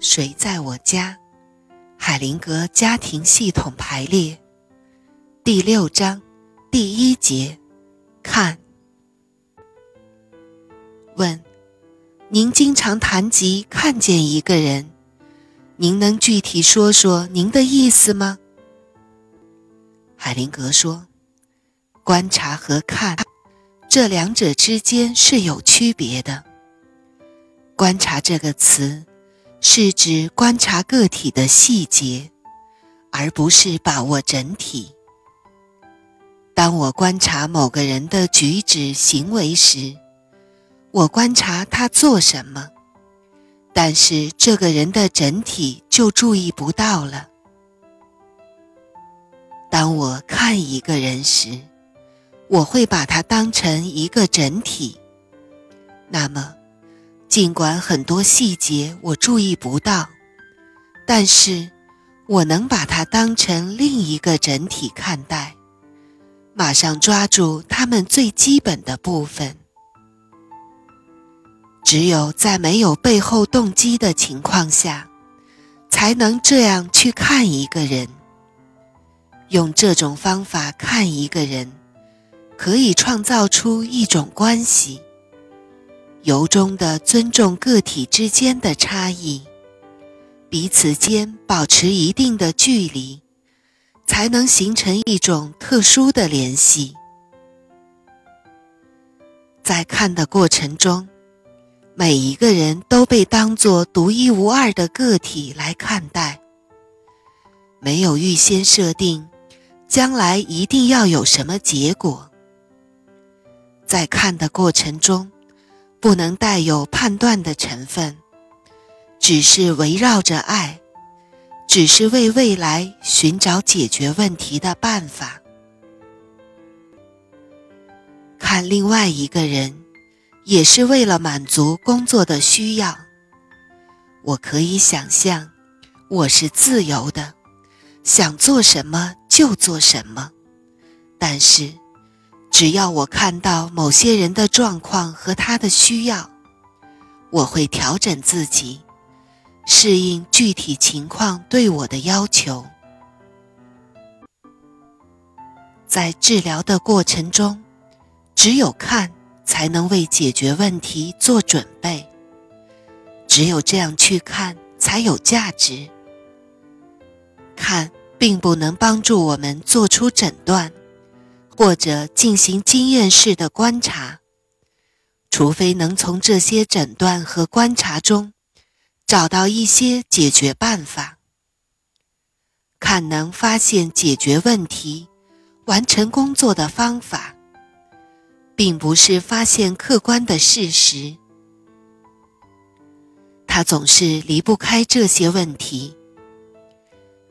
谁在我家？海灵格家庭系统排列，第六章第一节，看。问：您经常谈及看见一个人，您能具体说说您的意思吗？海灵格说：观察和看，这两者之间是有区别的。观察这个词。是指观察个体的细节，而不是把握整体。当我观察某个人的举止行为时，我观察他做什么，但是这个人的整体就注意不到了。当我看一个人时，我会把他当成一个整体。那么。尽管很多细节我注意不到，但是我能把它当成另一个整体看待，马上抓住它们最基本的部分。只有在没有背后动机的情况下，才能这样去看一个人。用这种方法看一个人，可以创造出一种关系。由衷的尊重个体之间的差异，彼此间保持一定的距离，才能形成一种特殊的联系。在看的过程中，每一个人都被当作独一无二的个体来看待，没有预先设定将来一定要有什么结果。在看的过程中。不能带有判断的成分，只是围绕着爱，只是为未来寻找解决问题的办法。看另外一个人，也是为了满足工作的需要。我可以想象，我是自由的，想做什么就做什么，但是。只要我看到某些人的状况和他的需要，我会调整自己，适应具体情况对我的要求。在治疗的过程中，只有看才能为解决问题做准备，只有这样去看才有价值。看并不能帮助我们做出诊断。或者进行经验式的观察，除非能从这些诊断和观察中找到一些解决办法，看能发现解决问题、完成工作的方法，并不是发现客观的事实。他总是离不开这些问题。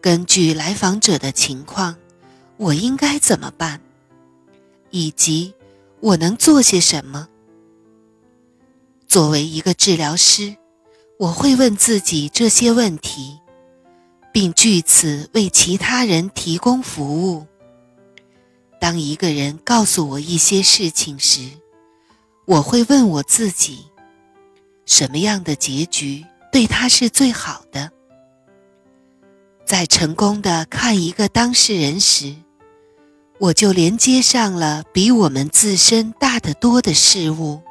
根据来访者的情况，我应该怎么办？以及我能做些什么？作为一个治疗师，我会问自己这些问题，并据此为其他人提供服务。当一个人告诉我一些事情时，我会问我自己：什么样的结局对他是最好的？在成功的看一个当事人时。我就连接上了比我们自身大得多的事物。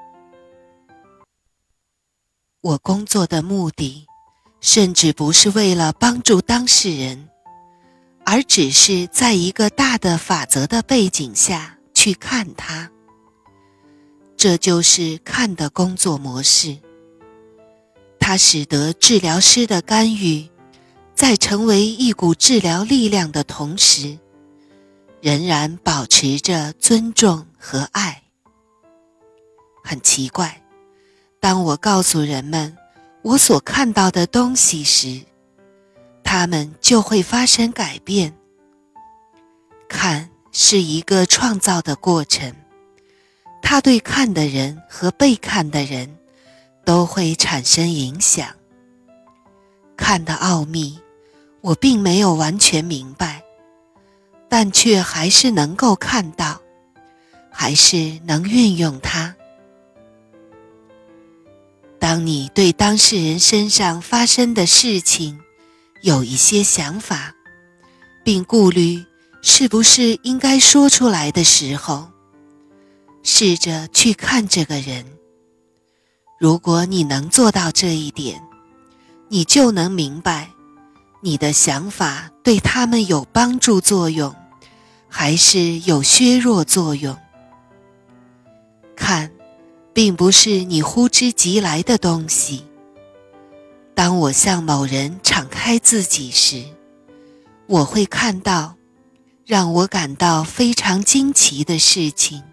我工作的目的，甚至不是为了帮助当事人，而只是在一个大的法则的背景下去看它。这就是看的工作模式。它使得治疗师的干预，在成为一股治疗力量的同时。仍然保持着尊重和爱。很奇怪，当我告诉人们我所看到的东西时，他们就会发生改变。看是一个创造的过程，它对看的人和被看的人都会产生影响。看的奥秘，我并没有完全明白。但却还是能够看到，还是能运用它。当你对当事人身上发生的事情有一些想法，并顾虑是不是应该说出来的时候，试着去看这个人。如果你能做到这一点，你就能明白，你的想法对他们有帮助作用，还是有削弱作用。看，并不是你呼之即来的东西。当我向某人敞开自己时，我会看到让我感到非常惊奇的事情。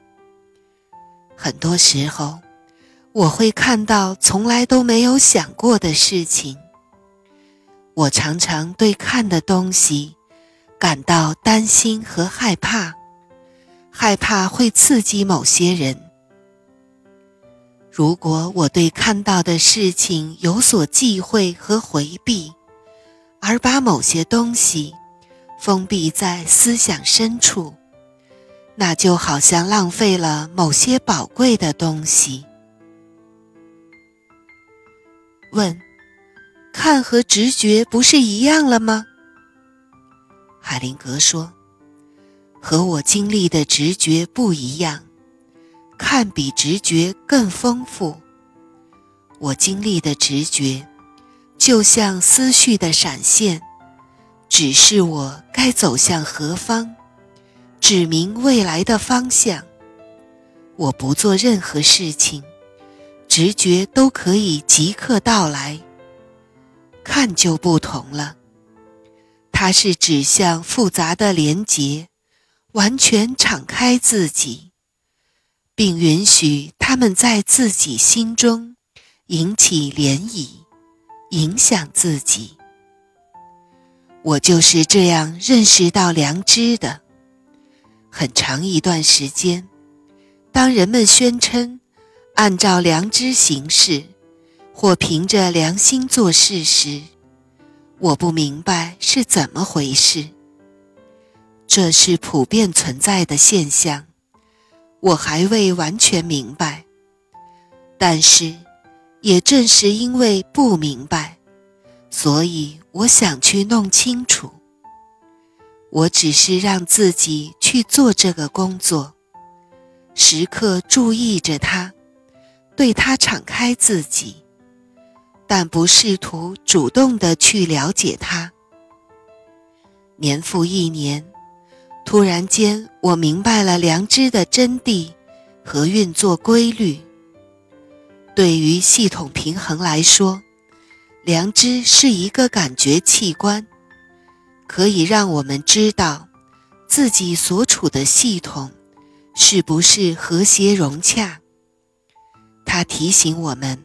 很多时候。我会看到从来都没有想过的事情。我常常对看的东西感到担心和害怕，害怕会刺激某些人。如果我对看到的事情有所忌讳和回避，而把某些东西封闭在思想深处，那就好像浪费了某些宝贵的东西。问：看和直觉不是一样了吗？海灵格说：“和我经历的直觉不一样，看比直觉更丰富。我经历的直觉，就像思绪的闪现，指示我该走向何方，指明未来的方向。我不做任何事情。”直觉都可以即刻到来，看就不同了。它是指向复杂的连结，完全敞开自己，并允许他们在自己心中引起涟漪，影响自己。我就是这样认识到良知的。很长一段时间，当人们宣称。按照良知行事，或凭着良心做事时，我不明白是怎么回事。这是普遍存在的现象，我还未完全明白。但是，也正是因为不明白，所以我想去弄清楚。我只是让自己去做这个工作，时刻注意着它。对他敞开自己，但不试图主动的去了解他。年复一年，突然间，我明白了良知的真谛和运作规律。对于系统平衡来说，良知是一个感觉器官，可以让我们知道自己所处的系统是不是和谐融洽。他提醒我们，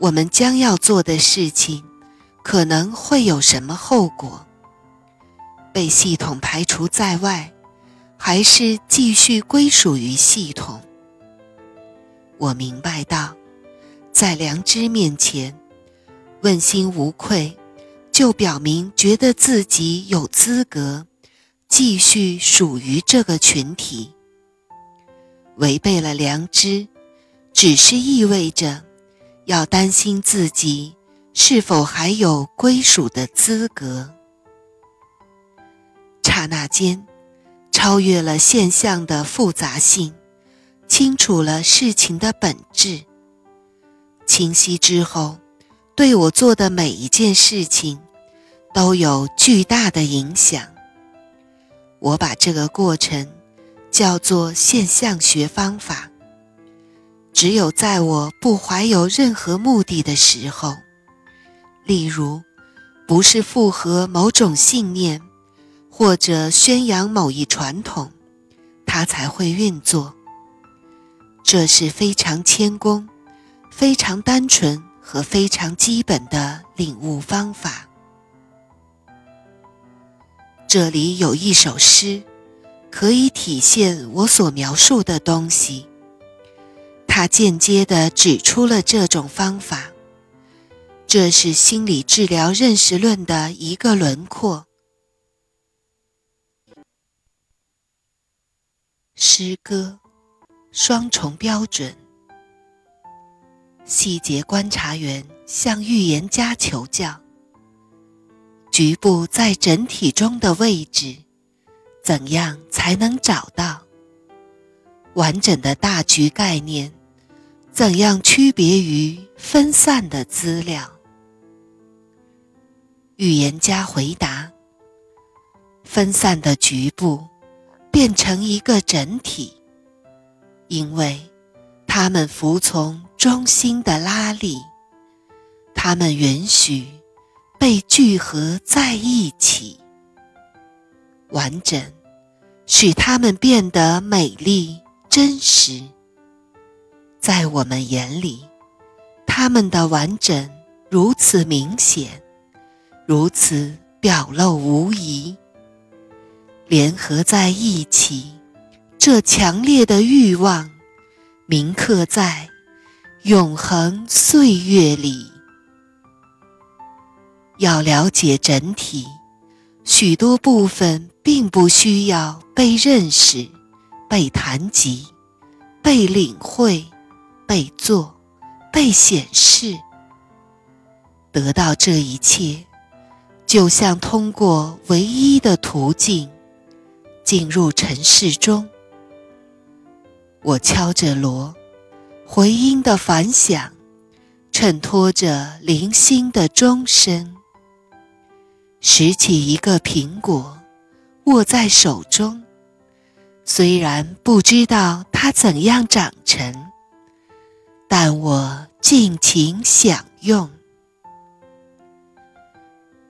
我们将要做的事情可能会有什么后果：被系统排除在外，还是继续归属于系统？我明白到，在良知面前，问心无愧，就表明觉得自己有资格继续属于这个群体。违背了良知。只是意味着，要担心自己是否还有归属的资格。刹那间，超越了现象的复杂性，清楚了事情的本质。清晰之后，对我做的每一件事情，都有巨大的影响。我把这个过程叫做现象学方法。只有在我不怀有任何目的的时候，例如，不是附和某种信念，或者宣扬某一传统，它才会运作。这是非常谦恭、非常单纯和非常基本的领悟方法。这里有一首诗，可以体现我所描述的东西。他间接地指出了这种方法，这是心理治疗认识论的一个轮廓。诗歌，双重标准。细节观察员向预言家求教：局部在整体中的位置，怎样才能找到完整的大局概念？怎样区别于分散的资料？预言家回答：分散的局部变成一个整体，因为它们服从中心的拉力，它们允许被聚合在一起，完整使它们变得美丽真实。在我们眼里，它们的完整如此明显，如此表露无遗。联合在一起，这强烈的欲望铭刻在永恒岁月里。要了解整体，许多部分并不需要被认识、被谈及、被领会。被做，被显示，得到这一切，就像通过唯一的途径进入尘世中。我敲着锣，回音的反响衬托着零星的钟声。拾起一个苹果，握在手中，虽然不知道它怎样长成。但我尽情享用。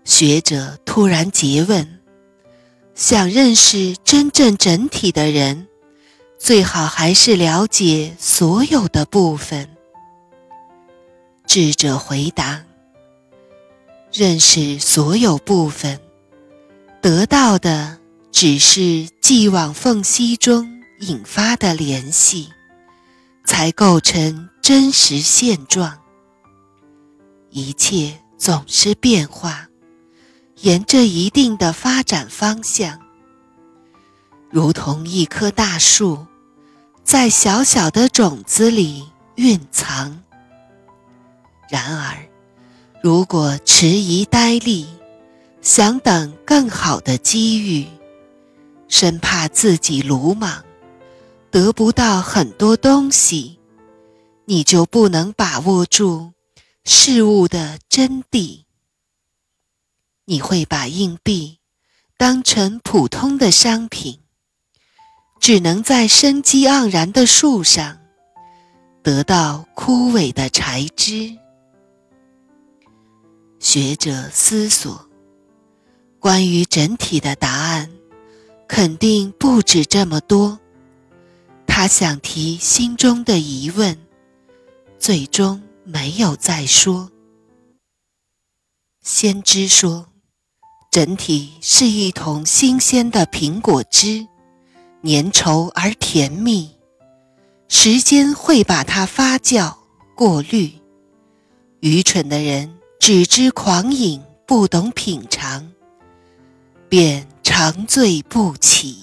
学者突然诘问：“想认识真正整体的人，最好还是了解所有的部分。”智者回答：“认识所有部分，得到的只是既往缝隙中引发的联系，才构成。”真实现状，一切总是变化，沿着一定的发展方向，如同一棵大树，在小小的种子里蕴藏。然而，如果迟疑呆立，想等更好的机遇，生怕自己鲁莽，得不到很多东西。你就不能把握住事物的真谛。你会把硬币当成普通的商品，只能在生机盎然的树上得到枯萎的柴枝。学者思索，关于整体的答案肯定不止这么多。他想提心中的疑问。最终没有再说。先知说，整体是一桶新鲜的苹果汁，粘稠而甜蜜。时间会把它发酵、过滤。愚蠢的人只知狂饮，不懂品尝，便长醉不起。